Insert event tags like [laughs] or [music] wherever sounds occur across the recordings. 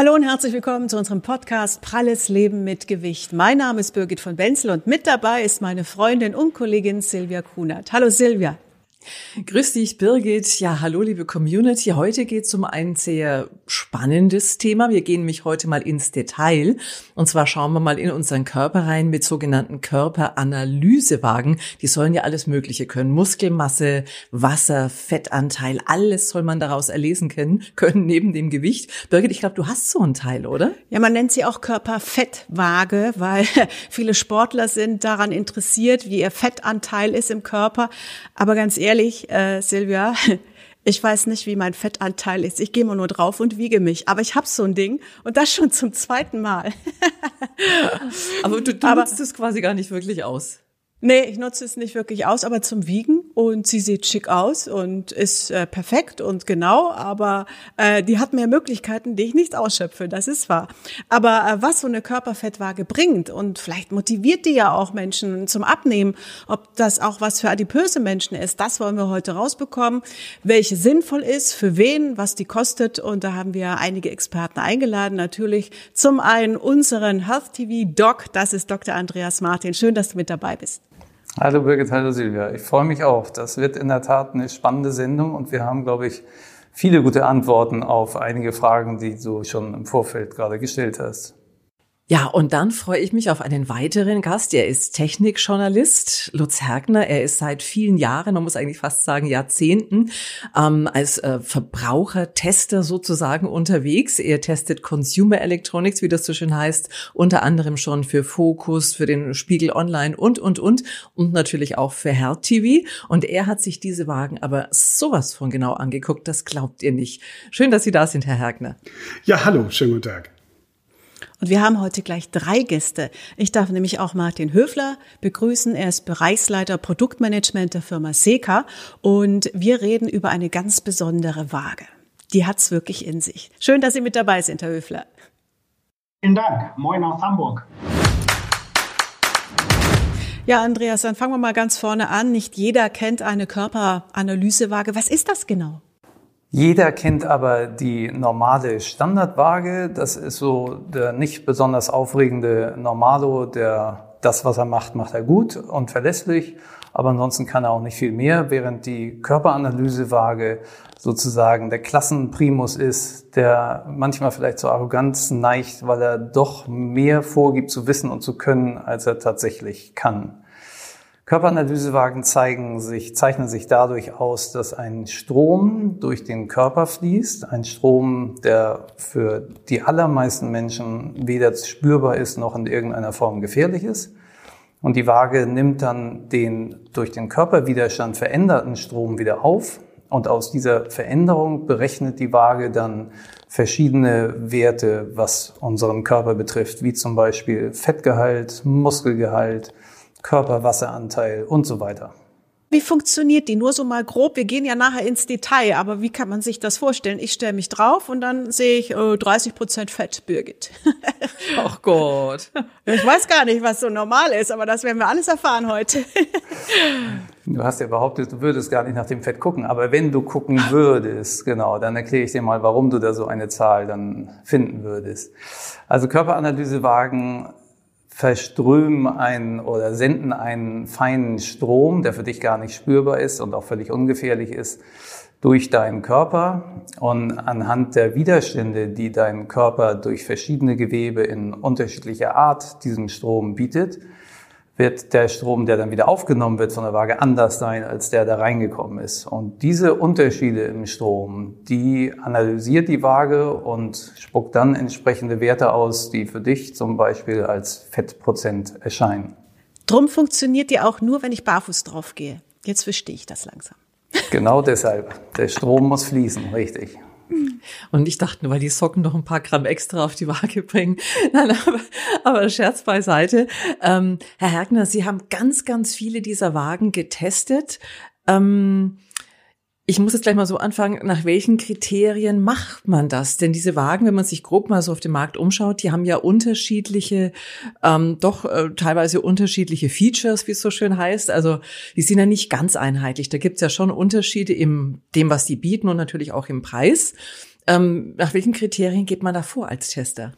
Hallo und herzlich willkommen zu unserem Podcast Pralles Leben mit Gewicht. Mein Name ist Birgit von Wenzel und mit dabei ist meine Freundin und Kollegin Silvia Kunert. Hallo Silvia. Grüß dich, Birgit. Ja, hallo, liebe Community. Heute geht es um ein sehr spannendes Thema. Wir gehen nämlich heute mal ins Detail. Und zwar schauen wir mal in unseren Körper rein mit sogenannten Körperanalysewagen. Die sollen ja alles Mögliche können. Muskelmasse, Wasser, Fettanteil, alles soll man daraus erlesen können, [laughs] können neben dem Gewicht. Birgit, ich glaube, du hast so ein Teil, oder? Ja, man nennt sie auch Körperfettwaage, weil [laughs] viele Sportler sind daran interessiert, wie ihr Fettanteil ist im Körper. Aber ganz ehrlich, ehrlich, äh, Silvia, [laughs] ich weiß nicht, wie mein Fettanteil ist. Ich gehe mal nur drauf und wiege mich. Aber ich habe so ein Ding und das schon zum zweiten Mal. [laughs] Aber du, du aber, nutzt es quasi gar nicht wirklich aus. Nee, ich nutze es nicht wirklich aus, aber zum Wiegen und sie sieht schick aus und ist äh, perfekt und genau, aber äh, die hat mehr Möglichkeiten, die ich nicht ausschöpfe, das ist wahr. Aber äh, was so eine Körperfettwaage bringt und vielleicht motiviert die ja auch Menschen zum Abnehmen, ob das auch was für adipöse Menschen ist, das wollen wir heute rausbekommen, welche sinnvoll ist, für wen, was die kostet und da haben wir einige Experten eingeladen, natürlich zum einen unseren Health TV Doc, das ist Dr. Andreas Martin, schön, dass du mit dabei bist. Hallo Birgit, hallo Silvia. Ich freue mich auch. Das wird in der Tat eine spannende Sendung und wir haben, glaube ich, viele gute Antworten auf einige Fragen, die du schon im Vorfeld gerade gestellt hast. Ja, und dann freue ich mich auf einen weiteren Gast. Er ist Technikjournalist, Lutz Hergner. Er ist seit vielen Jahren, man muss eigentlich fast sagen Jahrzehnten, ähm, als äh, Verbrauchertester sozusagen unterwegs. Er testet Consumer Electronics, wie das so schön heißt, unter anderem schon für Focus, für den Spiegel Online und, und, und und natürlich auch für Herr TV. Und er hat sich diese Wagen aber sowas von genau angeguckt, das glaubt ihr nicht. Schön, dass Sie da sind, Herr Hergner. Ja, hallo, schönen guten Tag. Und wir haben heute gleich drei Gäste. Ich darf nämlich auch Martin Höfler begrüßen. Er ist Bereichsleiter Produktmanagement der Firma Seca und wir reden über eine ganz besondere Waage. Die hat's wirklich in sich. Schön, dass Sie mit dabei sind, Herr Höfler. Vielen Dank. Moin aus Hamburg. Ja, Andreas, dann fangen wir mal ganz vorne an. Nicht jeder kennt eine Körperanalysewaage. Was ist das genau? Jeder kennt aber die normale Standardwaage. Das ist so der nicht besonders aufregende Normalo, der das, was er macht, macht er gut und verlässlich. Aber ansonsten kann er auch nicht viel mehr, während die Körperanalysewaage sozusagen der Klassenprimus ist, der manchmal vielleicht zur Arroganz neigt, weil er doch mehr vorgibt zu wissen und zu können, als er tatsächlich kann. Körperanalysewagen zeigen sich, zeichnen sich dadurch aus, dass ein Strom durch den Körper fließt, ein Strom, der für die allermeisten Menschen weder spürbar ist noch in irgendeiner Form gefährlich ist. Und die Waage nimmt dann den durch den Körperwiderstand veränderten Strom wieder auf. Und aus dieser Veränderung berechnet die Waage dann verschiedene Werte, was unseren Körper betrifft, wie zum Beispiel Fettgehalt, Muskelgehalt, Körperwasseranteil und so weiter. Wie funktioniert die? Nur so mal grob. Wir gehen ja nachher ins Detail, aber wie kann man sich das vorstellen? Ich stelle mich drauf und dann sehe ich äh, 30 Prozent Fett, Birgit. [laughs] Ach Gott. Ich weiß gar nicht, was so normal ist, aber das werden wir alles erfahren heute. [laughs] Du hast ja behauptet, du würdest gar nicht nach dem Fett gucken. Aber wenn du gucken würdest, genau, dann erkläre ich dir mal, warum du da so eine Zahl dann finden würdest. Also Körperanalysewagen verströmen einen oder senden einen feinen Strom, der für dich gar nicht spürbar ist und auch völlig ungefährlich ist, durch deinen Körper. Und anhand der Widerstände, die dein Körper durch verschiedene Gewebe in unterschiedlicher Art diesen Strom bietet, wird der Strom, der dann wieder aufgenommen wird von der Waage, anders sein, als der da reingekommen ist. Und diese Unterschiede im Strom, die analysiert die Waage und spuckt dann entsprechende Werte aus, die für dich zum Beispiel als Fettprozent erscheinen. Drum funktioniert die auch nur, wenn ich barfuß drauf gehe. Jetzt verstehe ich das langsam. Genau deshalb. Der Strom muss fließen, richtig. Und ich dachte nur, weil die Socken noch ein paar Gramm extra auf die Waage bringen. [laughs] Nein, aber, aber Scherz beiseite. Ähm, Herr Hergner, Sie haben ganz, ganz viele dieser Wagen getestet. Ähm, ich muss jetzt gleich mal so anfangen, nach welchen Kriterien macht man das? Denn diese Wagen, wenn man sich grob mal so auf dem Markt umschaut, die haben ja unterschiedliche, ähm, doch äh, teilweise unterschiedliche Features, wie es so schön heißt. Also die sind ja nicht ganz einheitlich. Da gibt's ja schon Unterschiede im dem, was die bieten und natürlich auch im Preis. Ähm, nach welchen Kriterien geht man da vor als Tester?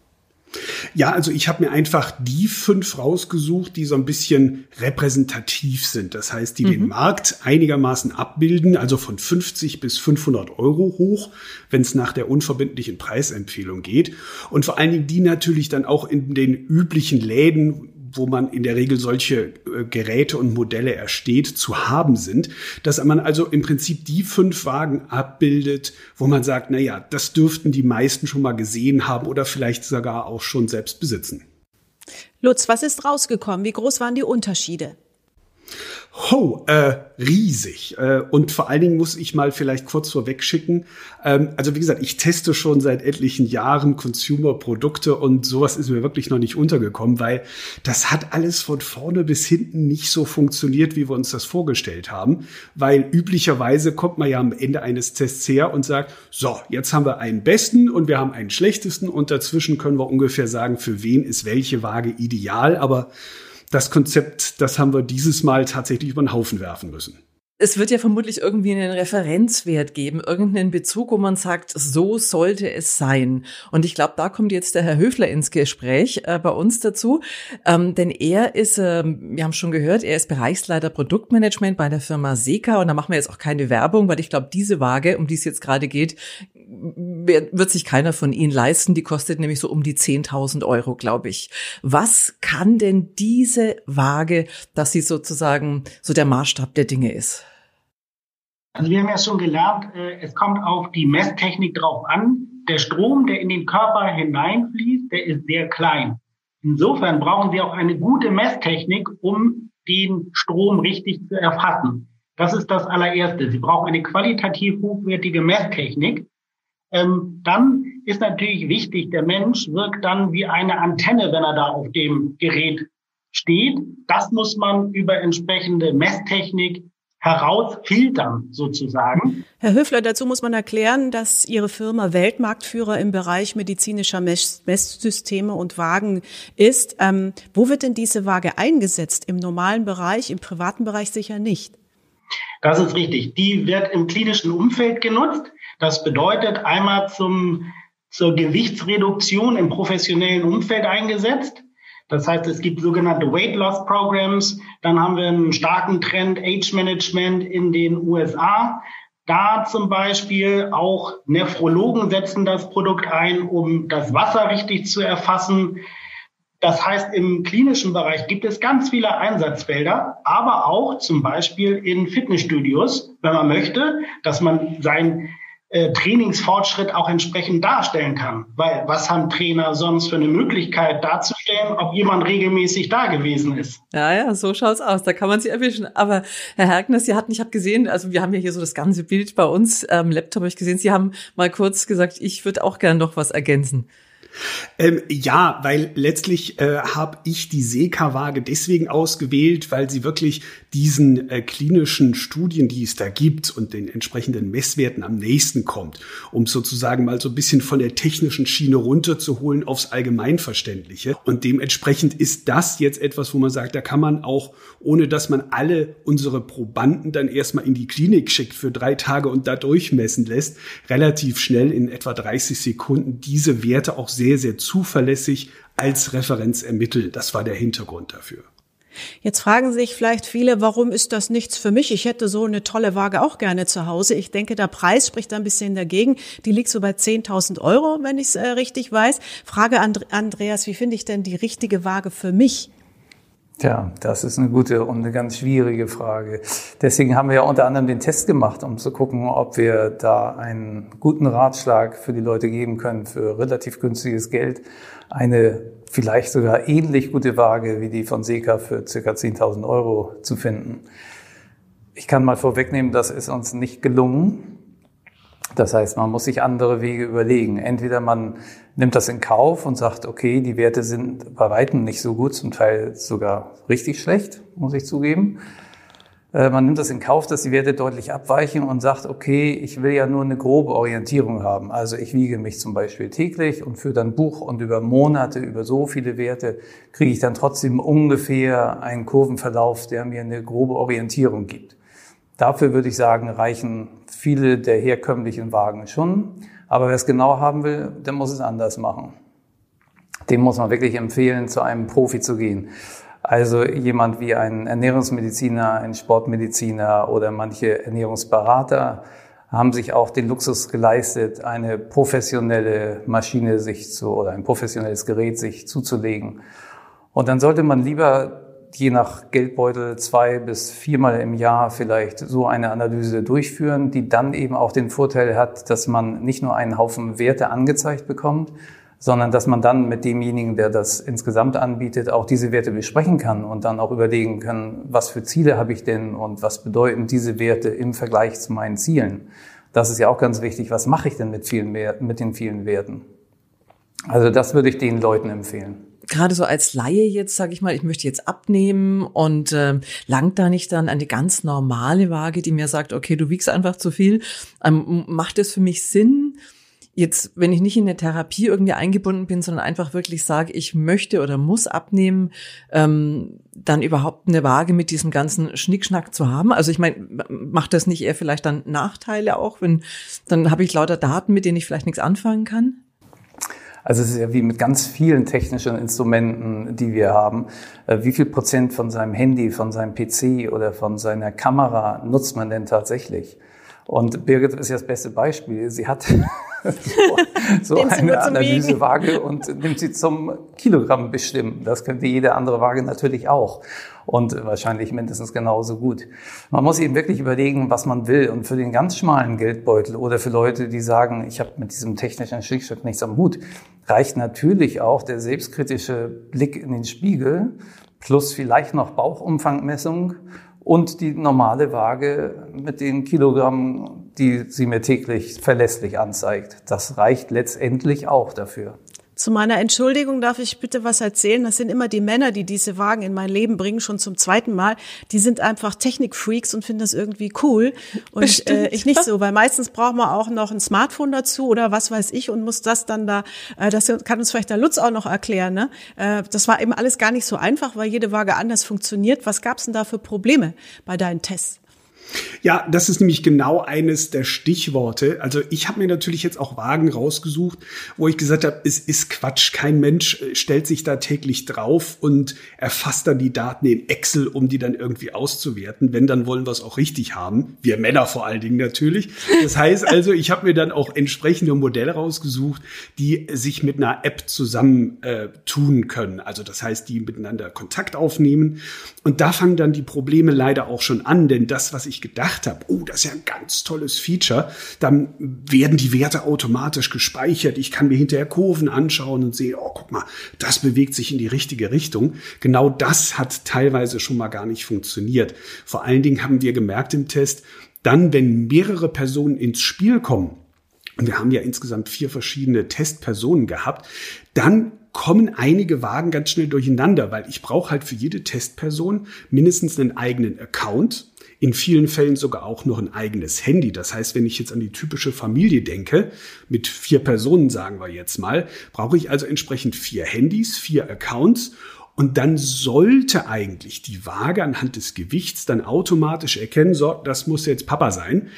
Ja, also ich habe mir einfach die fünf rausgesucht, die so ein bisschen repräsentativ sind. Das heißt, die mhm. den Markt einigermaßen abbilden, also von 50 bis 500 Euro hoch, wenn es nach der unverbindlichen Preisempfehlung geht. Und vor allen Dingen die natürlich dann auch in den üblichen Läden, wo man in der Regel solche äh, Geräte und Modelle ersteht, zu haben sind, dass man also im Prinzip die fünf Wagen abbildet, wo man sagt, na ja, das dürften die meisten schon mal gesehen haben oder vielleicht sogar auch schon selbst besitzen. Lutz, was ist rausgekommen? Wie groß waren die Unterschiede? Oh, äh, riesig. Äh, und vor allen Dingen muss ich mal vielleicht kurz vorweg schicken. Ähm, also wie gesagt, ich teste schon seit etlichen Jahren Consumer-Produkte und sowas ist mir wirklich noch nicht untergekommen, weil das hat alles von vorne bis hinten nicht so funktioniert, wie wir uns das vorgestellt haben. Weil üblicherweise kommt man ja am Ende eines Tests her und sagt, so, jetzt haben wir einen besten und wir haben einen schlechtesten und dazwischen können wir ungefähr sagen, für wen ist welche Waage ideal. Aber das Konzept, das haben wir dieses Mal tatsächlich über den Haufen werfen müssen. Es wird ja vermutlich irgendwie einen Referenzwert geben, irgendeinen Bezug, wo man sagt, so sollte es sein. Und ich glaube, da kommt jetzt der Herr Höfler ins Gespräch äh, bei uns dazu, ähm, denn er ist, äh, wir haben schon gehört, er ist Bereichsleiter Produktmanagement bei der Firma Seka und da machen wir jetzt auch keine Werbung, weil ich glaube, diese Waage, um die es jetzt gerade geht, wird sich keiner von Ihnen leisten. Die kostet nämlich so um die 10.000 Euro, glaube ich. Was kann denn diese Waage, dass sie sozusagen so der Maßstab der Dinge ist? Also wir haben ja schon gelernt, äh, es kommt auf die Messtechnik drauf an. Der Strom, der in den Körper hineinfließt, der ist sehr klein. Insofern brauchen Sie auch eine gute Messtechnik, um den Strom richtig zu erfassen. Das ist das allererste. Sie brauchen eine qualitativ hochwertige Messtechnik. Ähm, dann ist natürlich wichtig, der Mensch wirkt dann wie eine Antenne, wenn er da auf dem Gerät steht. Das muss man über entsprechende Messtechnik herausfiltern sozusagen. Herr Höfler, dazu muss man erklären, dass Ihre Firma Weltmarktführer im Bereich medizinischer Messsysteme und Wagen ist. Ähm, wo wird denn diese Waage eingesetzt? Im normalen Bereich, im privaten Bereich sicher nicht. Das ist richtig. Die wird im klinischen Umfeld genutzt. Das bedeutet einmal zum, zur Gewichtsreduktion im professionellen Umfeld eingesetzt. Das heißt, es gibt sogenannte Weight Loss Programs. Dann haben wir einen starken Trend Age Management in den USA. Da zum Beispiel auch Nephrologen setzen das Produkt ein, um das Wasser richtig zu erfassen. Das heißt, im klinischen Bereich gibt es ganz viele Einsatzfelder, aber auch zum Beispiel in Fitnessstudios, wenn man möchte, dass man sein äh, Trainingsfortschritt auch entsprechend darstellen kann. Weil was haben Trainer sonst für eine Möglichkeit darzustellen, ob jemand regelmäßig da gewesen ist? Ja, ja, so schaut's aus. Da kann man sich erwischen. Aber Herr Hergner, Sie hatten, ich habe gesehen, also wir haben ja hier so das ganze Bild bei uns ähm, Laptop, habe ich gesehen, Sie haben mal kurz gesagt, ich würde auch gern noch was ergänzen. Ähm, ja, weil letztlich äh, habe ich die Seka-Waage deswegen ausgewählt, weil sie wirklich diesen äh, klinischen Studien, die es da gibt und den entsprechenden Messwerten am nächsten kommt, um sozusagen mal so ein bisschen von der technischen Schiene runterzuholen aufs Allgemeinverständliche. Und dementsprechend ist das jetzt etwas, wo man sagt, da kann man auch, ohne dass man alle unsere Probanden dann erstmal in die Klinik schickt für drei Tage und da durchmessen lässt, relativ schnell in etwa 30 Sekunden diese Werte auch sehr, sehr zuverlässig als Referenz ermitteln. Das war der Hintergrund dafür. Jetzt fragen sich vielleicht viele, warum ist das nichts für mich? Ich hätte so eine tolle Waage auch gerne zu Hause. Ich denke, der Preis spricht ein bisschen dagegen. Die liegt so bei 10.000 Euro, wenn ich es äh, richtig weiß. Frage an Andreas, wie finde ich denn die richtige Waage für mich? Tja, das ist eine gute und eine ganz schwierige Frage. Deswegen haben wir ja unter anderem den Test gemacht, um zu gucken, ob wir da einen guten Ratschlag für die Leute geben können für relativ günstiges Geld. Eine vielleicht sogar ähnlich gute Waage wie die von Seka für circa 10.000 Euro zu finden. Ich kann mal vorwegnehmen, das ist uns nicht gelungen. Das heißt, man muss sich andere Wege überlegen. Entweder man nimmt das in Kauf und sagt, okay, die Werte sind bei weitem nicht so gut, zum Teil sogar richtig schlecht, muss ich zugeben. Äh, man nimmt das in Kauf, dass die Werte deutlich abweichen und sagt, okay, ich will ja nur eine grobe Orientierung haben. Also ich wiege mich zum Beispiel täglich und führe dann Buch und über Monate, über so viele Werte, kriege ich dann trotzdem ungefähr einen Kurvenverlauf, der mir eine grobe Orientierung gibt. Dafür würde ich sagen, reichen viele der herkömmlichen Wagen schon. Aber wer es genau haben will, der muss es anders machen. Dem muss man wirklich empfehlen, zu einem Profi zu gehen. Also jemand wie ein Ernährungsmediziner, ein Sportmediziner oder manche Ernährungsberater haben sich auch den Luxus geleistet, eine professionelle Maschine sich zu oder ein professionelles Gerät sich zuzulegen. Und dann sollte man lieber je nach Geldbeutel zwei bis viermal im Jahr vielleicht so eine Analyse durchführen, die dann eben auch den Vorteil hat, dass man nicht nur einen Haufen Werte angezeigt bekommt, sondern dass man dann mit demjenigen, der das insgesamt anbietet, auch diese Werte besprechen kann und dann auch überlegen kann, was für Ziele habe ich denn und was bedeuten diese Werte im Vergleich zu meinen Zielen. Das ist ja auch ganz wichtig. Was mache ich denn mit, vielen, mit den vielen Werten? Also das würde ich den Leuten empfehlen gerade so als Laie jetzt, sage ich mal, ich möchte jetzt abnehmen und äh, langt da nicht dann eine ganz normale Waage, die mir sagt, okay, du wiegst einfach zu viel. Ähm, macht es für mich Sinn, jetzt, wenn ich nicht in eine Therapie irgendwie eingebunden bin, sondern einfach wirklich sage, ich möchte oder muss abnehmen, ähm, dann überhaupt eine Waage mit diesem ganzen Schnickschnack zu haben? Also ich meine, macht das nicht eher vielleicht dann Nachteile auch, wenn dann habe ich lauter Daten, mit denen ich vielleicht nichts anfangen kann? Also es ist ja wie mit ganz vielen technischen Instrumenten, die wir haben. Äh, wie viel Prozent von seinem Handy, von seinem PC oder von seiner Kamera nutzt man denn tatsächlich? Und Birgit ist ja das beste Beispiel. Sie hat [laughs] so, so eine Analysewaage und nimmt sie zum Kilogramm bestimmen. Das könnte jede andere Waage natürlich auch. Und wahrscheinlich mindestens genauso gut. Man muss eben wirklich überlegen, was man will. Und für den ganz schmalen Geldbeutel oder für Leute, die sagen, ich habe mit diesem technischen Schickstück nichts am Hut, reicht natürlich auch der selbstkritische Blick in den Spiegel plus vielleicht noch Bauchumfangmessung und die normale Waage mit den Kilogramm, die sie mir täglich verlässlich anzeigt. Das reicht letztendlich auch dafür. Zu meiner Entschuldigung darf ich bitte was erzählen. Das sind immer die Männer, die diese Wagen in mein Leben bringen, schon zum zweiten Mal. Die sind einfach Technikfreaks und finden das irgendwie cool. Und äh, ich nicht so, weil meistens braucht man auch noch ein Smartphone dazu oder was weiß ich und muss das dann da, äh, das kann uns vielleicht der Lutz auch noch erklären. Ne? Äh, das war eben alles gar nicht so einfach, weil jede Waage anders funktioniert. Was gab's denn da für Probleme bei deinen Tests? Ja, das ist nämlich genau eines der Stichworte. Also ich habe mir natürlich jetzt auch Wagen rausgesucht, wo ich gesagt habe, es ist Quatsch. Kein Mensch äh, stellt sich da täglich drauf und erfasst dann die Daten in Excel, um die dann irgendwie auszuwerten. Wenn, dann wollen wir es auch richtig haben. Wir Männer vor allen Dingen natürlich. Das heißt also, ich habe mir dann auch entsprechende Modelle rausgesucht, die sich mit einer App zusammen äh, können. Also das heißt, die miteinander Kontakt aufnehmen. Und da fangen dann die Probleme leider auch schon an, denn das, was ich gedacht habe, oh, das ist ja ein ganz tolles Feature, dann werden die Werte automatisch gespeichert. Ich kann mir hinterher Kurven anschauen und sehe, oh, guck mal, das bewegt sich in die richtige Richtung. Genau das hat teilweise schon mal gar nicht funktioniert. Vor allen Dingen haben wir gemerkt im Test, dann, wenn mehrere Personen ins Spiel kommen, und wir haben ja insgesamt vier verschiedene Testpersonen gehabt, dann kommen einige Wagen ganz schnell durcheinander, weil ich brauche halt für jede Testperson mindestens einen eigenen Account in vielen Fällen sogar auch noch ein eigenes Handy. Das heißt, wenn ich jetzt an die typische Familie denke, mit vier Personen sagen wir jetzt mal, brauche ich also entsprechend vier Handys, vier Accounts und dann sollte eigentlich die Waage anhand des Gewichts dann automatisch erkennen, so, das muss jetzt Papa sein.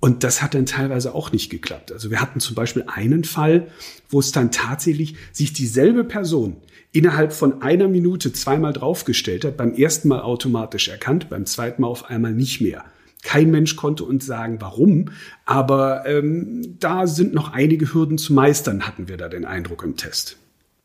Und das hat dann teilweise auch nicht geklappt. Also wir hatten zum Beispiel einen Fall, wo es dann tatsächlich sich dieselbe Person innerhalb von einer Minute zweimal draufgestellt hat, beim ersten Mal automatisch erkannt, beim zweiten Mal auf einmal nicht mehr. Kein Mensch konnte uns sagen, warum, aber ähm, da sind noch einige Hürden zu meistern, hatten wir da den Eindruck im Test.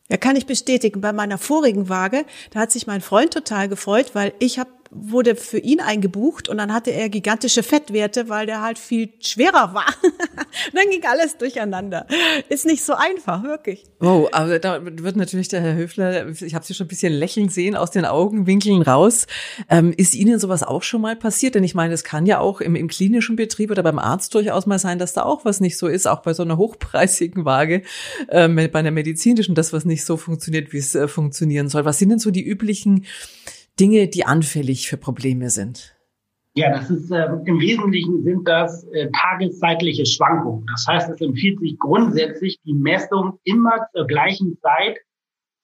Ja, kann ich bestätigen. Bei meiner vorigen Waage, da hat sich mein Freund total gefreut, weil ich habe wurde für ihn eingebucht und dann hatte er gigantische Fettwerte, weil der halt viel schwerer war. [laughs] dann ging alles durcheinander. Ist nicht so einfach, wirklich. Oh, aber da wird natürlich der Herr Höfler, ich habe Sie schon ein bisschen lächeln sehen aus den Augenwinkeln raus. Ähm, ist Ihnen sowas auch schon mal passiert? Denn ich meine, es kann ja auch im, im klinischen Betrieb oder beim Arzt durchaus mal sein, dass da auch was nicht so ist, auch bei so einer hochpreisigen Waage, ähm, bei einer medizinischen, das was nicht so funktioniert, wie es äh, funktionieren soll. Was sind denn so die üblichen Dinge, die anfällig für Probleme sind? Ja, das ist äh, im Wesentlichen sind das äh, tageszeitliche Schwankungen. Das heißt, es empfiehlt sich grundsätzlich, die Messung immer zur gleichen Zeit,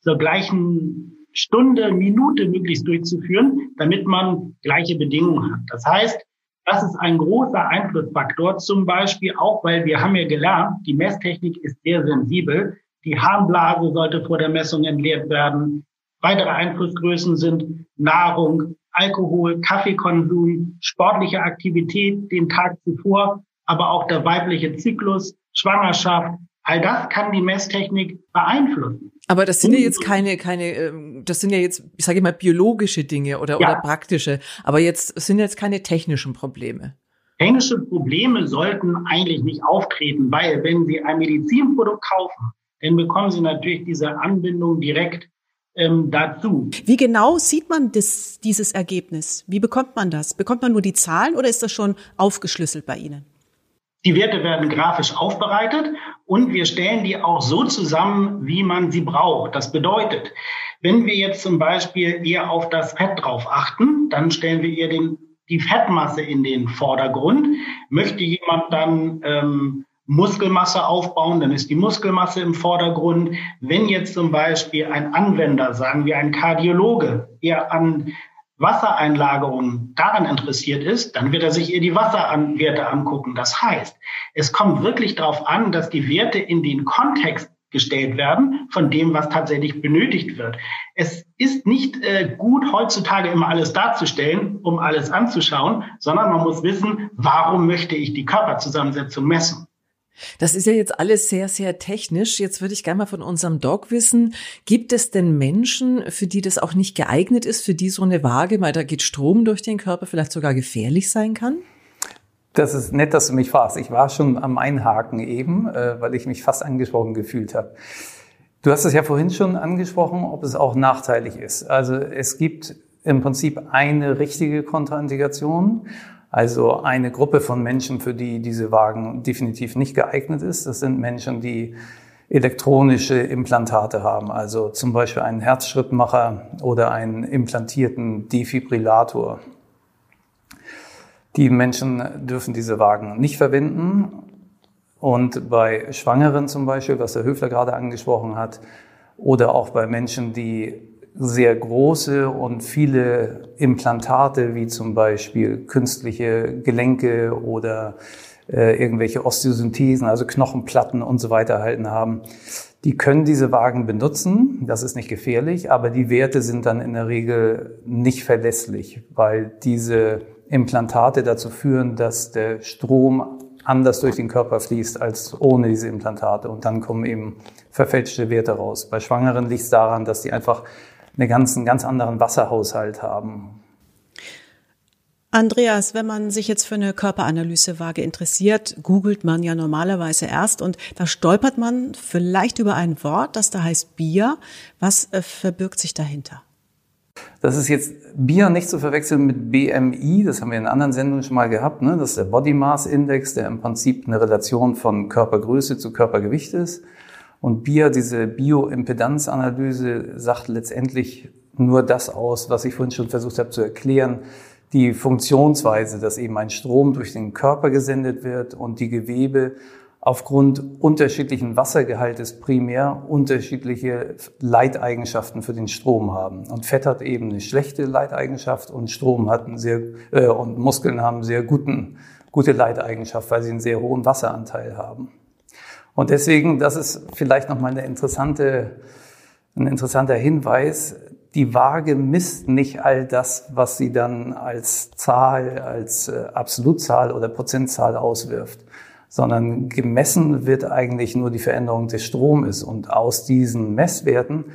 zur gleichen Stunde, Minute möglichst durchzuführen, damit man gleiche Bedingungen hat. Das heißt, Das ist ein großer Einflussfaktor, zum Beispiel auch, weil wir haben ja gelernt, die Messtechnik ist sehr sensibel. Die Harnblase sollte vor der Messung entleert werden. Weitere Einflussgrößen sind Nahrung, Alkohol, Kaffeekonsum, sportliche Aktivität den Tag zuvor, aber auch der weibliche Zyklus, Schwangerschaft. All das kann die Messtechnik beeinflussen. Aber das sind ja jetzt keine, keine, ähm, das sind ja jetzt, ich sage mal, biologische Dinge oder, ja. oder praktische. Aber jetzt sind jetzt keine technischen Probleme. Technische Probleme sollten eigentlich nicht auftreten, weil wenn Sie ein Medizinprodukt kaufen, dann bekommen Sie natürlich diese Anbindung direkt ähm, dazu. Wie genau sieht man das, dieses Ergebnis? Wie bekommt man das? Bekommt man nur die Zahlen oder ist das schon aufgeschlüsselt bei Ihnen? Die Werte werden grafisch aufbereitet und wir stellen die auch so zusammen, wie man sie braucht. Das bedeutet, wenn wir jetzt zum Beispiel eher auf das Fett drauf achten, dann stellen wir eher den, die Fettmasse in den Vordergrund. Möchte jemand dann ähm, Muskelmasse aufbauen, dann ist die Muskelmasse im Vordergrund. Wenn jetzt zum Beispiel ein Anwender, sagen wir ein Kardiologe, eher an Wassereinlagerungen daran interessiert ist, dann wird er sich eher die Wasserwerte angucken. Das heißt, es kommt wirklich darauf an, dass die Werte in den Kontext gestellt werden von dem, was tatsächlich benötigt wird. Es ist nicht äh, gut, heutzutage immer alles darzustellen, um alles anzuschauen, sondern man muss wissen, warum möchte ich die Körperzusammensetzung messen. Das ist ja jetzt alles sehr, sehr technisch. Jetzt würde ich gerne mal von unserem Doc wissen, gibt es denn Menschen, für die das auch nicht geeignet ist, für die so eine Waage, weil da geht Strom durch den Körper, vielleicht sogar gefährlich sein kann? Das ist nett, dass du mich fragst. Ich war schon am Einhaken eben, äh, weil ich mich fast angesprochen gefühlt habe. Du hast es ja vorhin schon angesprochen, ob es auch nachteilig ist. Also es gibt im Prinzip eine richtige Kontraindikation also eine Gruppe von Menschen, für die diese Wagen definitiv nicht geeignet ist. Das sind Menschen, die elektronische Implantate haben, also zum Beispiel einen Herzschrittmacher oder einen implantierten Defibrillator. Die Menschen dürfen diese Wagen nicht verwenden. Und bei Schwangeren zum Beispiel, was der Höfler gerade angesprochen hat, oder auch bei Menschen, die sehr große und viele Implantate, wie zum Beispiel künstliche Gelenke oder äh, irgendwelche Osteosynthesen, also Knochenplatten und so weiter erhalten haben. Die können diese Wagen benutzen, das ist nicht gefährlich, aber die Werte sind dann in der Regel nicht verlässlich, weil diese Implantate dazu führen, dass der Strom anders durch den Körper fließt als ohne diese Implantate und dann kommen eben verfälschte Werte raus. Bei Schwangeren liegt es daran, dass die einfach einen ganz, einen ganz anderen Wasserhaushalt haben. Andreas, wenn man sich jetzt für eine Körperanalysewage interessiert, googelt man ja normalerweise erst und da stolpert man vielleicht über ein Wort, das da heißt Bier. Was äh, verbirgt sich dahinter? Das ist jetzt Bier nicht zu verwechseln mit BMI, das haben wir in anderen Sendungen schon mal gehabt. Ne? Das ist der Body Mass Index, der im Prinzip eine Relation von Körpergröße zu Körpergewicht ist. Und BIA, diese Bioimpedanzanalyse, sagt letztendlich nur das aus, was ich vorhin schon versucht habe zu erklären. Die Funktionsweise, dass eben ein Strom durch den Körper gesendet wird und die Gewebe aufgrund unterschiedlichen Wassergehaltes primär unterschiedliche Leiteigenschaften für den Strom haben. Und Fett hat eben eine schlechte Leiteigenschaft und Strom hat einen sehr, äh, und Muskeln haben sehr guten, gute Leiteigenschaft, weil sie einen sehr hohen Wasseranteil haben. Und deswegen, das ist vielleicht nochmal eine interessante, ein interessanter Hinweis. Die Waage misst nicht all das, was sie dann als Zahl, als äh, Absolutzahl oder Prozentzahl auswirft, sondern gemessen wird eigentlich nur die Veränderung des Stromes. Und aus diesen Messwerten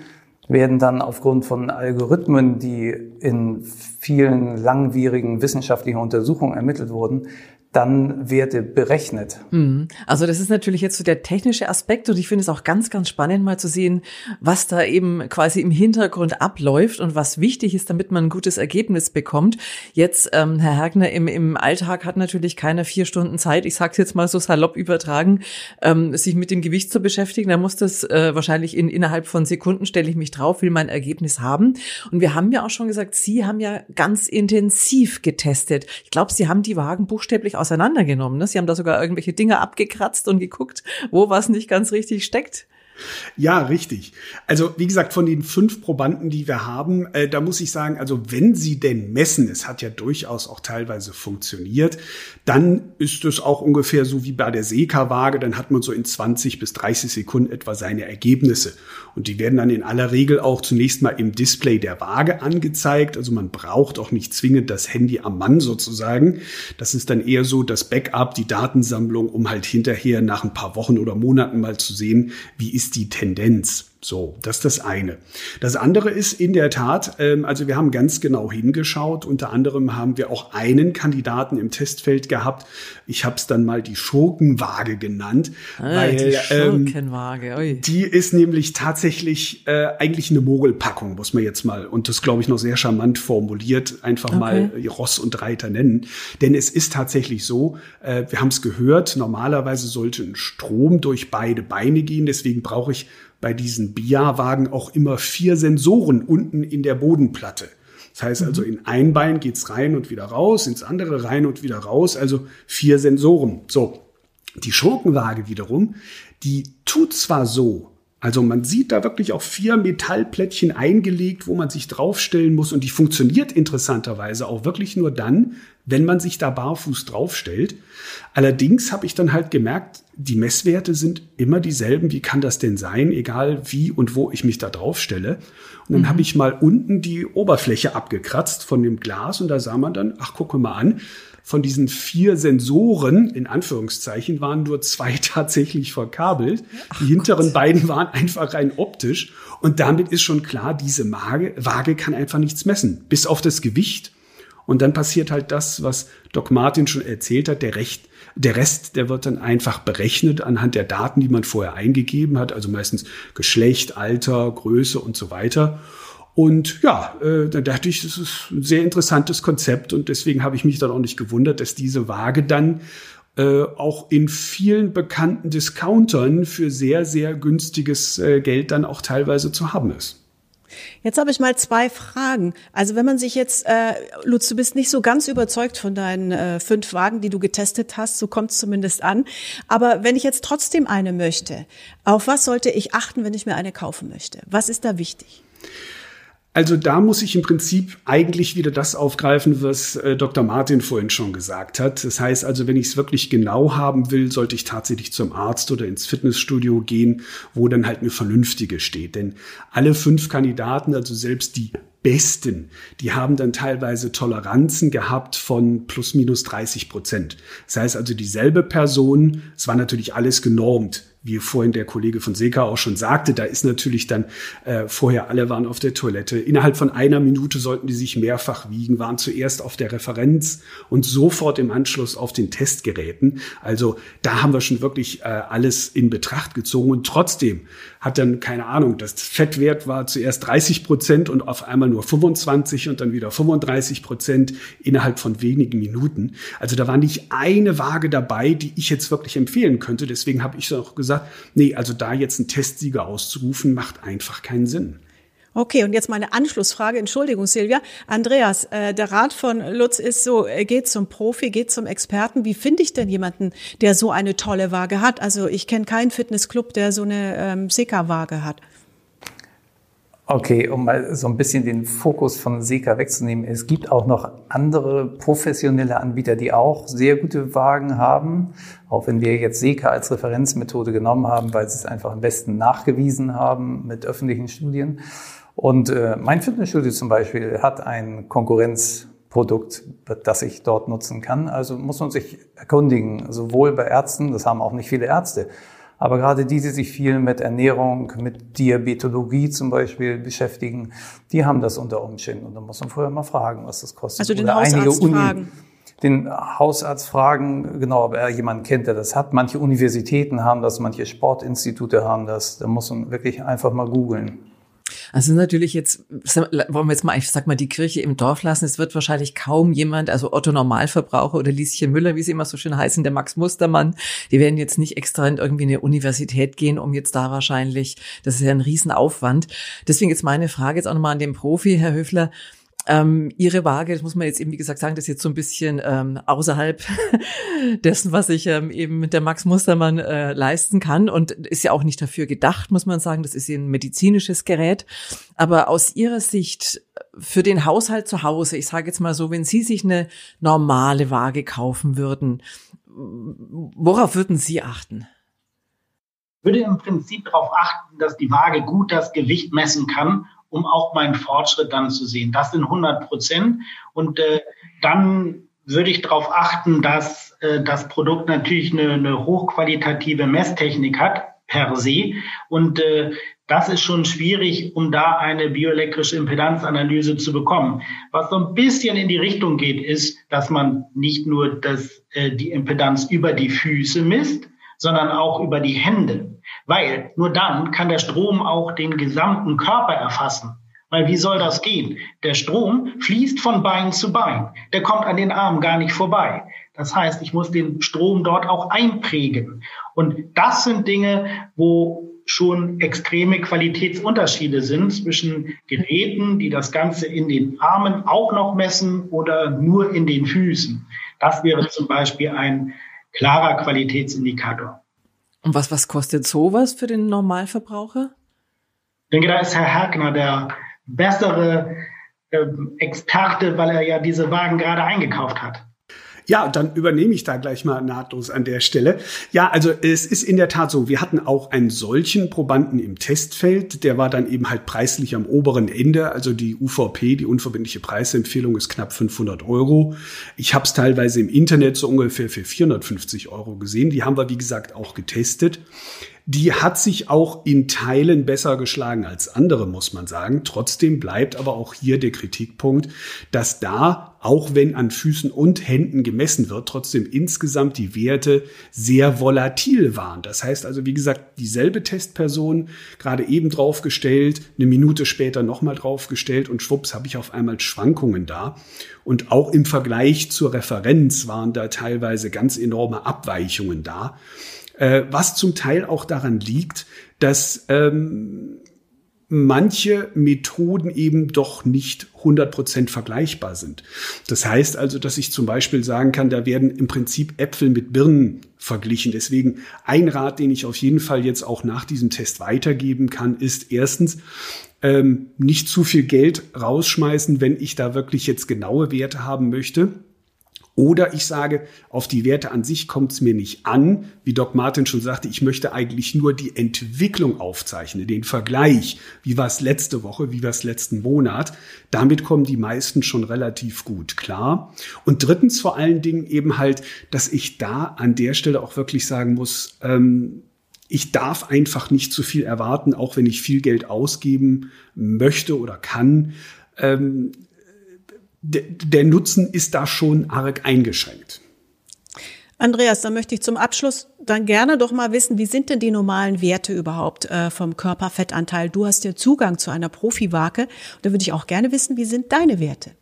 werden dann aufgrund von Algorithmen, die in vielen langwierigen wissenschaftlichen Untersuchungen ermittelt wurden, dann Werte berechnet. Mhm. Also das ist natürlich jetzt so der technische Aspekt und ich finde es auch ganz, ganz spannend mal zu sehen, was da eben quasi im Hintergrund abläuft und was wichtig ist, damit man ein gutes Ergebnis bekommt. Jetzt, ähm, Herr Hergner, im, im Alltag hat natürlich keiner vier Stunden Zeit, ich sage es jetzt mal so salopp übertragen, ähm, sich mit dem Gewicht zu beschäftigen. Da muss das äh, wahrscheinlich in, innerhalb von Sekunden stelle ich mich drauf, will mein Ergebnis haben. Und wir haben ja auch schon gesagt, Sie haben ja ganz intensiv getestet. Ich glaube, Sie haben die Wagen buchstäblich auseinandergenommen. Ne? Sie haben da sogar irgendwelche Dinge abgekratzt und geguckt, wo was nicht ganz richtig steckt. Ja, richtig. Also wie gesagt, von den fünf Probanden, die wir haben, äh, da muss ich sagen, also wenn sie denn messen, es hat ja durchaus auch teilweise funktioniert, dann ist es auch ungefähr so wie bei der Seka-Waage, dann hat man so in 20 bis 30 Sekunden etwa seine Ergebnisse. Und die werden dann in aller Regel auch zunächst mal im Display der Waage angezeigt. Also man braucht auch nicht zwingend das Handy am Mann sozusagen. Das ist dann eher so das Backup, die Datensammlung, um halt hinterher nach ein paar Wochen oder Monaten mal zu sehen, wie ist die Tendenz. So, das ist das eine. Das andere ist in der Tat, ähm, also wir haben ganz genau hingeschaut. Unter anderem haben wir auch einen Kandidaten im Testfeld gehabt. Ich habe es dann mal die Schurkenwaage genannt, ah, weil die ähm, Schurkenwaage. Ähm, die ist nämlich tatsächlich äh, eigentlich eine Mogelpackung, muss man jetzt mal und das glaube ich noch sehr charmant formuliert, einfach okay. mal Ross und Reiter nennen. Denn es ist tatsächlich so, äh, wir haben es gehört. Normalerweise sollte ein Strom durch beide Beine gehen. Deswegen brauche ich bei diesen BIA-Wagen auch immer vier Sensoren unten in der Bodenplatte. Das heißt also, mhm. in ein Bein geht's rein und wieder raus, ins andere rein und wieder raus, also vier Sensoren. So. Die Schurkenwaage wiederum, die tut zwar so, also man sieht da wirklich auch vier Metallplättchen eingelegt, wo man sich draufstellen muss und die funktioniert interessanterweise auch wirklich nur dann, wenn man sich da barfuß draufstellt. Allerdings habe ich dann halt gemerkt, die Messwerte sind immer dieselben. Wie kann das denn sein, egal wie und wo ich mich da draufstelle? Und dann mhm. habe ich mal unten die Oberfläche abgekratzt von dem Glas und da sah man dann, ach, gucke mal an, von diesen vier Sensoren, in Anführungszeichen, waren nur zwei [laughs] tatsächlich verkabelt. Ach die hinteren Gott. beiden waren einfach rein optisch. Und damit ist schon klar, diese Waage kann einfach nichts messen, bis auf das Gewicht und dann passiert halt das, was Doc Martin schon erzählt hat, der Recht, der Rest, der wird dann einfach berechnet anhand der Daten, die man vorher eingegeben hat, also meistens Geschlecht, Alter, Größe und so weiter. Und ja, äh, da dachte ich, das ist ein sehr interessantes Konzept und deswegen habe ich mich dann auch nicht gewundert, dass diese Waage dann äh, auch in vielen bekannten Discountern für sehr, sehr günstiges äh, Geld dann auch teilweise zu haben ist. Jetzt habe ich mal zwei Fragen. Also wenn man sich jetzt, äh, Lutz, du bist nicht so ganz überzeugt von deinen äh, fünf Wagen, die du getestet hast, so kommt es zumindest an. Aber wenn ich jetzt trotzdem eine möchte, auf was sollte ich achten, wenn ich mir eine kaufen möchte? Was ist da wichtig? Also da muss ich im Prinzip eigentlich wieder das aufgreifen, was äh, Dr. Martin vorhin schon gesagt hat. Das heißt also, wenn ich es wirklich genau haben will, sollte ich tatsächlich zum Arzt oder ins Fitnessstudio gehen, wo dann halt eine vernünftige steht. Denn alle fünf Kandidaten, also selbst die Besten, die haben dann teilweise Toleranzen gehabt von plus minus 30 Prozent. Das heißt also dieselbe Person, es war natürlich alles genormt wie vorhin der Kollege von Seka auch schon sagte, da ist natürlich dann äh, vorher alle waren auf der Toilette. Innerhalb von einer Minute sollten die sich mehrfach wiegen, waren zuerst auf der Referenz und sofort im Anschluss auf den Testgeräten. Also da haben wir schon wirklich äh, alles in Betracht gezogen und trotzdem hat dann keine Ahnung, das Fettwert war zuerst 30 Prozent und auf einmal nur 25 und dann wieder 35 Prozent innerhalb von wenigen Minuten. Also da war nicht eine Waage dabei, die ich jetzt wirklich empfehlen könnte. Deswegen habe ich auch gesagt, gesagt, nee, also da jetzt einen Testsieger auszurufen, macht einfach keinen Sinn. Okay, und jetzt meine Anschlussfrage. Entschuldigung, Silvia. Andreas, äh, der Rat von Lutz ist so, äh, geht zum Profi, geht zum Experten. Wie finde ich denn jemanden, der so eine tolle Waage hat? Also ich kenne keinen Fitnessclub, der so eine ähm, Seka-Waage hat. Okay, um mal so ein bisschen den Fokus von Seka wegzunehmen. Es gibt auch noch andere professionelle Anbieter, die auch sehr gute Wagen haben. Auch wenn wir jetzt Seka als Referenzmethode genommen haben, weil sie es einfach am besten nachgewiesen haben mit öffentlichen Studien. Und äh, mein Fitnessstudio zum Beispiel hat ein Konkurrenzprodukt, das ich dort nutzen kann. Also muss man sich erkundigen, sowohl bei Ärzten, das haben auch nicht viele Ärzte, aber gerade die, die sich viel mit Ernährung, mit Diabetologie zum Beispiel beschäftigen, die haben das unter Umständen. Und da muss man vorher mal fragen, was das kostet. Also den Oder Hausarzt Uni, fragen. Den Hausarzt fragen, genau, ob er jemanden kennt, der das hat. Manche Universitäten haben das, manche Sportinstitute haben das. Da muss man wirklich einfach mal googeln. Also natürlich jetzt, wollen wir jetzt mal, ich sag mal, die Kirche im Dorf lassen. Es wird wahrscheinlich kaum jemand, also Otto Normalverbraucher oder Lieschen Müller, wie sie immer so schön heißen, der Max Mustermann, die werden jetzt nicht extra in irgendwie eine Universität gehen, um jetzt da wahrscheinlich, das ist ja ein Riesenaufwand. Deswegen jetzt meine Frage jetzt auch nochmal an den Profi, Herr Höfler. Ähm, ihre Waage, das muss man jetzt eben, wie gesagt, sagen, das ist jetzt so ein bisschen ähm, außerhalb [laughs] dessen, was ich ähm, eben mit der Max Mustermann äh, leisten kann und ist ja auch nicht dafür gedacht, muss man sagen. Das ist ein medizinisches Gerät. Aber aus Ihrer Sicht für den Haushalt zu Hause, ich sage jetzt mal so, wenn Sie sich eine normale Waage kaufen würden, worauf würden Sie achten? Ich würde im Prinzip darauf achten, dass die Waage gut das Gewicht messen kann um auch meinen Fortschritt dann zu sehen. Das sind 100 Prozent. Und äh, dann würde ich darauf achten, dass äh, das Produkt natürlich eine, eine hochqualitative Messtechnik hat per se. Und äh, das ist schon schwierig, um da eine bioelektrische Impedanzanalyse zu bekommen. Was so ein bisschen in die Richtung geht, ist, dass man nicht nur das, äh, die Impedanz über die Füße misst, sondern auch über die Hände. Weil nur dann kann der Strom auch den gesamten Körper erfassen. Weil wie soll das gehen? Der Strom fließt von Bein zu Bein. Der kommt an den Arm gar nicht vorbei. Das heißt, ich muss den Strom dort auch einprägen. Und das sind Dinge, wo schon extreme Qualitätsunterschiede sind zwischen Geräten, die das Ganze in den Armen auch noch messen oder nur in den Füßen. Das wäre zum Beispiel ein klarer Qualitätsindikator. Und was, was kostet sowas für den Normalverbraucher? Ich denke, da ist Herr Herkner der bessere äh, Experte, weil er ja diese Wagen gerade eingekauft hat. Ja, dann übernehme ich da gleich mal nahtlos an der Stelle. Ja, also es ist in der Tat so, wir hatten auch einen solchen Probanden im Testfeld, der war dann eben halt preislich am oberen Ende, also die UVP, die unverbindliche Preisempfehlung ist knapp 500 Euro. Ich habe es teilweise im Internet so ungefähr für 450 Euro gesehen, die haben wir wie gesagt auch getestet. Die hat sich auch in Teilen besser geschlagen als andere, muss man sagen. Trotzdem bleibt aber auch hier der Kritikpunkt, dass da, auch wenn an Füßen und Händen gemessen wird, trotzdem insgesamt die Werte sehr volatil waren. Das heißt also, wie gesagt, dieselbe Testperson gerade eben draufgestellt, eine Minute später nochmal draufgestellt und schwupps habe ich auf einmal Schwankungen da. Und auch im Vergleich zur Referenz waren da teilweise ganz enorme Abweichungen da äh, was zum Teil auch daran liegt, dass ähm, manche Methoden eben doch nicht 100% vergleichbar sind. Das heißt also, dass ich zum Beispiel sagen kann, da werden im Prinzip Äpfel mit Birnen verglichen. Deswegen ein Rat, den ich auf jeden Fall jetzt auch nach diesem Test weitergeben kann, ist erstens, ähm, nicht zu viel Geld rausschmeißen, wenn ich da wirklich jetzt genaue Werte haben möchte. Oder ich sage, auf die Werte an sich kommt es mir nicht an. Wie Doc Martin schon sagte, ich möchte eigentlich nur die Entwicklung aufzeichnen, den Vergleich. Wie war es letzte Woche, wie war es letzten Monat? Damit kommen die meisten schon relativ gut klar. Und drittens vor allen Dingen eben halt, dass ich da an der Stelle auch wirklich sagen muss, ähm, ich darf einfach nicht zu viel erwarten, auch wenn ich viel Geld ausgeben möchte oder kann. Ähm, der Nutzen ist da schon arg eingeschränkt. Andreas, dann möchte ich zum Abschluss dann gerne doch mal wissen, wie sind denn die normalen Werte überhaupt äh, vom Körperfettanteil? Du hast ja Zugang zu einer Profiwaage. Da würde ich auch gerne wissen, wie sind deine Werte?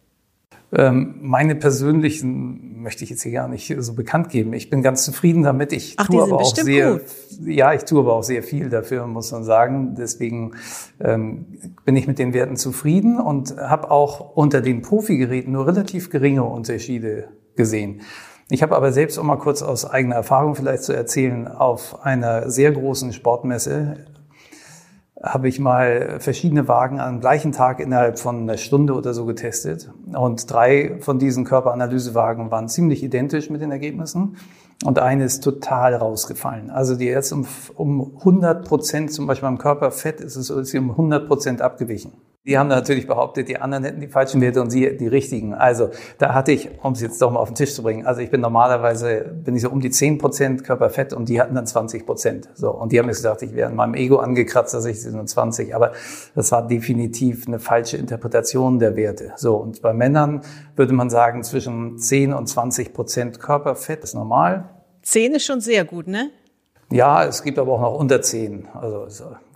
Ähm, meine persönlichen möchte ich jetzt hier gar nicht so bekannt geben. Ich bin ganz zufrieden damit. Ich Ach, tue aber auch sehr, gut. ja, ich tue aber auch sehr viel dafür, muss man sagen. Deswegen ähm, bin ich mit den Werten zufrieden und habe auch unter den Profi-Geräten nur relativ geringe Unterschiede gesehen. Ich habe aber selbst, um mal kurz aus eigener Erfahrung vielleicht zu erzählen, auf einer sehr großen Sportmesse habe ich mal verschiedene Wagen am gleichen Tag innerhalb von einer Stunde oder so getestet. Und drei von diesen Körperanalysewagen waren ziemlich identisch mit den Ergebnissen. Und eine ist total rausgefallen. Also die jetzt um, um 100 Prozent, zum Beispiel beim Körperfett, ist es ist um 100 Prozent abgewichen. Die haben natürlich behauptet, die anderen hätten die falschen Werte und sie die richtigen. Also da hatte ich, um es jetzt doch mal auf den Tisch zu bringen, also ich bin normalerweise, bin ich so um die 10 Prozent Körperfett und die hatten dann 20 Prozent. So, und die haben jetzt gesagt, ich wäre in meinem Ego angekratzt, dass ich sie nur 20. Aber das war definitiv eine falsche Interpretation der Werte. So, und bei Männern würde man sagen, zwischen 10 und 20 Prozent Körperfett ist normal. 10 ist schon sehr gut, ne? Ja, es gibt aber auch noch unter 10. Also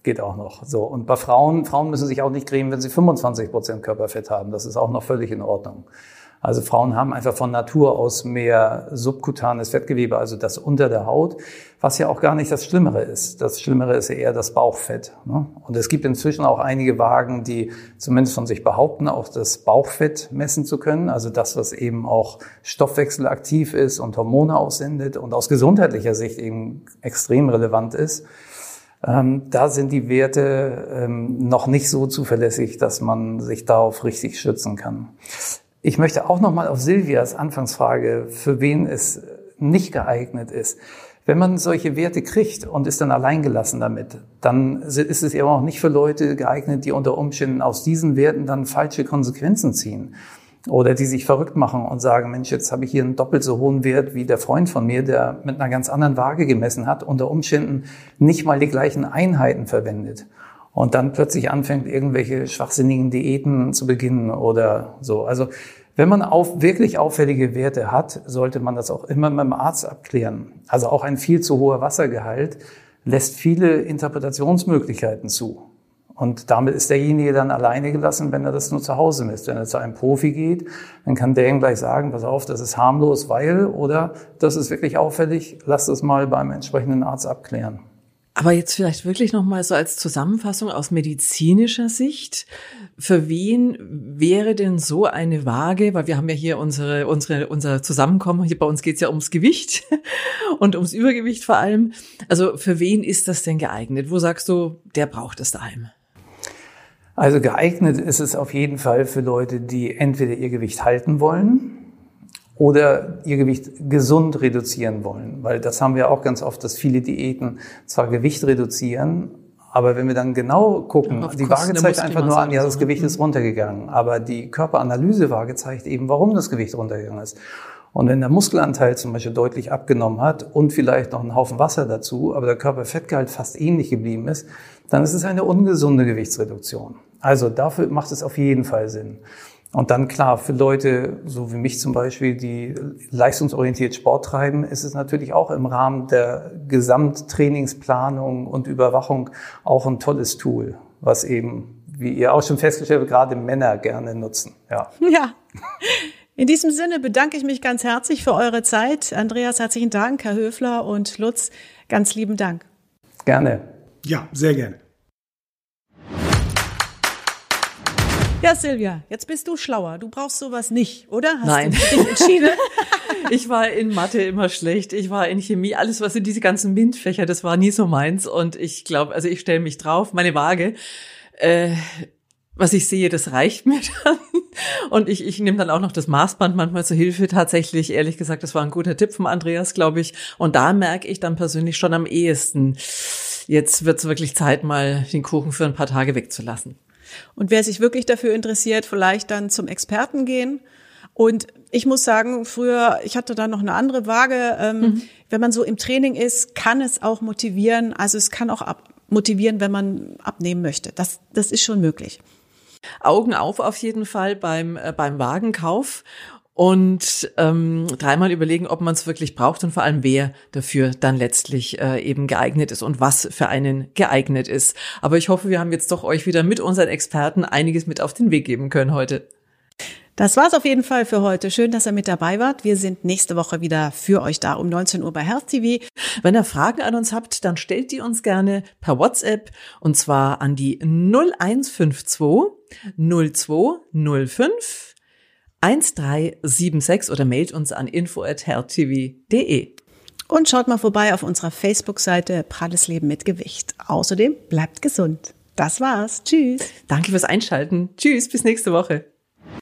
geht auch noch. So. Und bei Frauen, Frauen müssen sich auch nicht cremen, wenn sie 25 Prozent Körperfett haben. Das ist auch noch völlig in Ordnung. Also Frauen haben einfach von Natur aus mehr subkutanes Fettgewebe, also das unter der Haut, was ja auch gar nicht das Schlimmere ist. Das Schlimmere ist eher das Bauchfett. Ne? Und es gibt inzwischen auch einige Wagen, die zumindest von sich behaupten, auch das Bauchfett messen zu können, also das, was eben auch stoffwechselaktiv ist und Hormone aussendet und aus gesundheitlicher Sicht eben extrem relevant ist. Ähm, da sind die Werte ähm, noch nicht so zuverlässig, dass man sich darauf richtig schützen kann. Ich möchte auch noch mal auf Silvias Anfangsfrage, für wen es nicht geeignet ist. Wenn man solche Werte kriegt und ist dann alleingelassen damit, dann ist es eben auch nicht für Leute geeignet, die unter Umständen aus diesen Werten dann falsche Konsequenzen ziehen. Oder die sich verrückt machen und sagen, Mensch, jetzt habe ich hier einen doppelt so hohen Wert wie der Freund von mir, der mit einer ganz anderen Waage gemessen hat, unter Umständen nicht mal die gleichen Einheiten verwendet. Und dann plötzlich anfängt, irgendwelche schwachsinnigen Diäten zu beginnen oder so. Also wenn man auf, wirklich auffällige Werte hat, sollte man das auch immer mit dem Arzt abklären. Also auch ein viel zu hoher Wassergehalt lässt viele Interpretationsmöglichkeiten zu. Und damit ist derjenige dann alleine gelassen, wenn er das nur zu Hause misst. Wenn er zu einem Profi geht, dann kann der ihm gleich sagen, pass auf, das ist harmlos, weil, oder das ist wirklich auffällig, lass das mal beim entsprechenden Arzt abklären. Aber jetzt vielleicht wirklich noch mal so als Zusammenfassung aus medizinischer Sicht. Für wen wäre denn so eine Waage, weil wir haben ja hier unsere, unsere, unser Zusammenkommen, hier bei uns geht's ja ums Gewicht [laughs] und ums Übergewicht vor allem. Also für wen ist das denn geeignet? Wo sagst du, der braucht es daheim? Also geeignet ist es auf jeden Fall für Leute, die entweder ihr Gewicht halten wollen oder ihr Gewicht gesund reduzieren wollen. Weil das haben wir auch ganz oft, dass viele Diäten zwar Gewicht reduzieren, aber wenn wir dann genau gucken, ja, die Waage zeigt einfach nur an, ja, das Gewicht ist runtergegangen. Aber die Körperanalysewaage zeigt eben, warum das Gewicht runtergegangen ist. Und wenn der Muskelanteil zum Beispiel deutlich abgenommen hat und vielleicht noch einen Haufen Wasser dazu, aber der Körperfettgehalt fast ähnlich geblieben ist, dann ist es eine ungesunde Gewichtsreduktion. Also dafür macht es auf jeden Fall Sinn. Und dann klar, für Leute, so wie mich zum Beispiel, die leistungsorientiert Sport treiben, ist es natürlich auch im Rahmen der Gesamttrainingsplanung und Überwachung auch ein tolles Tool, was eben, wie ihr auch schon festgestellt habt, gerade Männer gerne nutzen. Ja. [laughs] ja. In diesem Sinne bedanke ich mich ganz herzlich für eure Zeit. Andreas, herzlichen Dank, Herr Höfler und Lutz, ganz lieben Dank. Gerne. Ja, sehr gerne. Ja, Silvia, jetzt bist du schlauer. Du brauchst sowas nicht, oder? Hast Nein. Du dich entschieden? [laughs] ich war in Mathe immer schlecht. Ich war in Chemie, alles was in diese ganzen MINT-Fächer, das war nie so meins. Und ich glaube, also ich stelle mich drauf, meine Waage. Äh, was ich sehe, das reicht mir [laughs] dann. Und ich, ich nehme dann auch noch das Maßband manchmal zur Hilfe. Tatsächlich, ehrlich gesagt, das war ein guter Tipp vom Andreas, glaube ich. Und da merke ich dann persönlich schon am ehesten, jetzt wird es wirklich Zeit, mal den Kuchen für ein paar Tage wegzulassen. Und wer sich wirklich dafür interessiert, vielleicht dann zum Experten gehen. Und ich muss sagen, früher, ich hatte da noch eine andere Waage. Ähm, mhm. Wenn man so im Training ist, kann es auch motivieren. Also es kann auch ab motivieren, wenn man abnehmen möchte. Das, das ist schon möglich. Augen auf auf jeden Fall beim, äh, beim Wagenkauf und ähm, dreimal überlegen, ob man es wirklich braucht und vor allem wer dafür dann letztlich äh, eben geeignet ist und was für einen geeignet ist. Aber ich hoffe, wir haben jetzt doch euch wieder mit unseren Experten einiges mit auf den Weg geben können heute. Das war's auf jeden Fall für heute. Schön, dass ihr mit dabei wart. Wir sind nächste Woche wieder für euch da um 19 Uhr bei Health TV. Wenn ihr Fragen an uns habt, dann stellt die uns gerne per WhatsApp und zwar an die 0152 0205 1376 oder mailt uns an info@healthtv.de. Und schaut mal vorbei auf unserer Facebook-Seite Pralles Leben mit Gewicht. Außerdem bleibt gesund. Das war's. Tschüss. Danke fürs Einschalten. Tschüss, bis nächste Woche.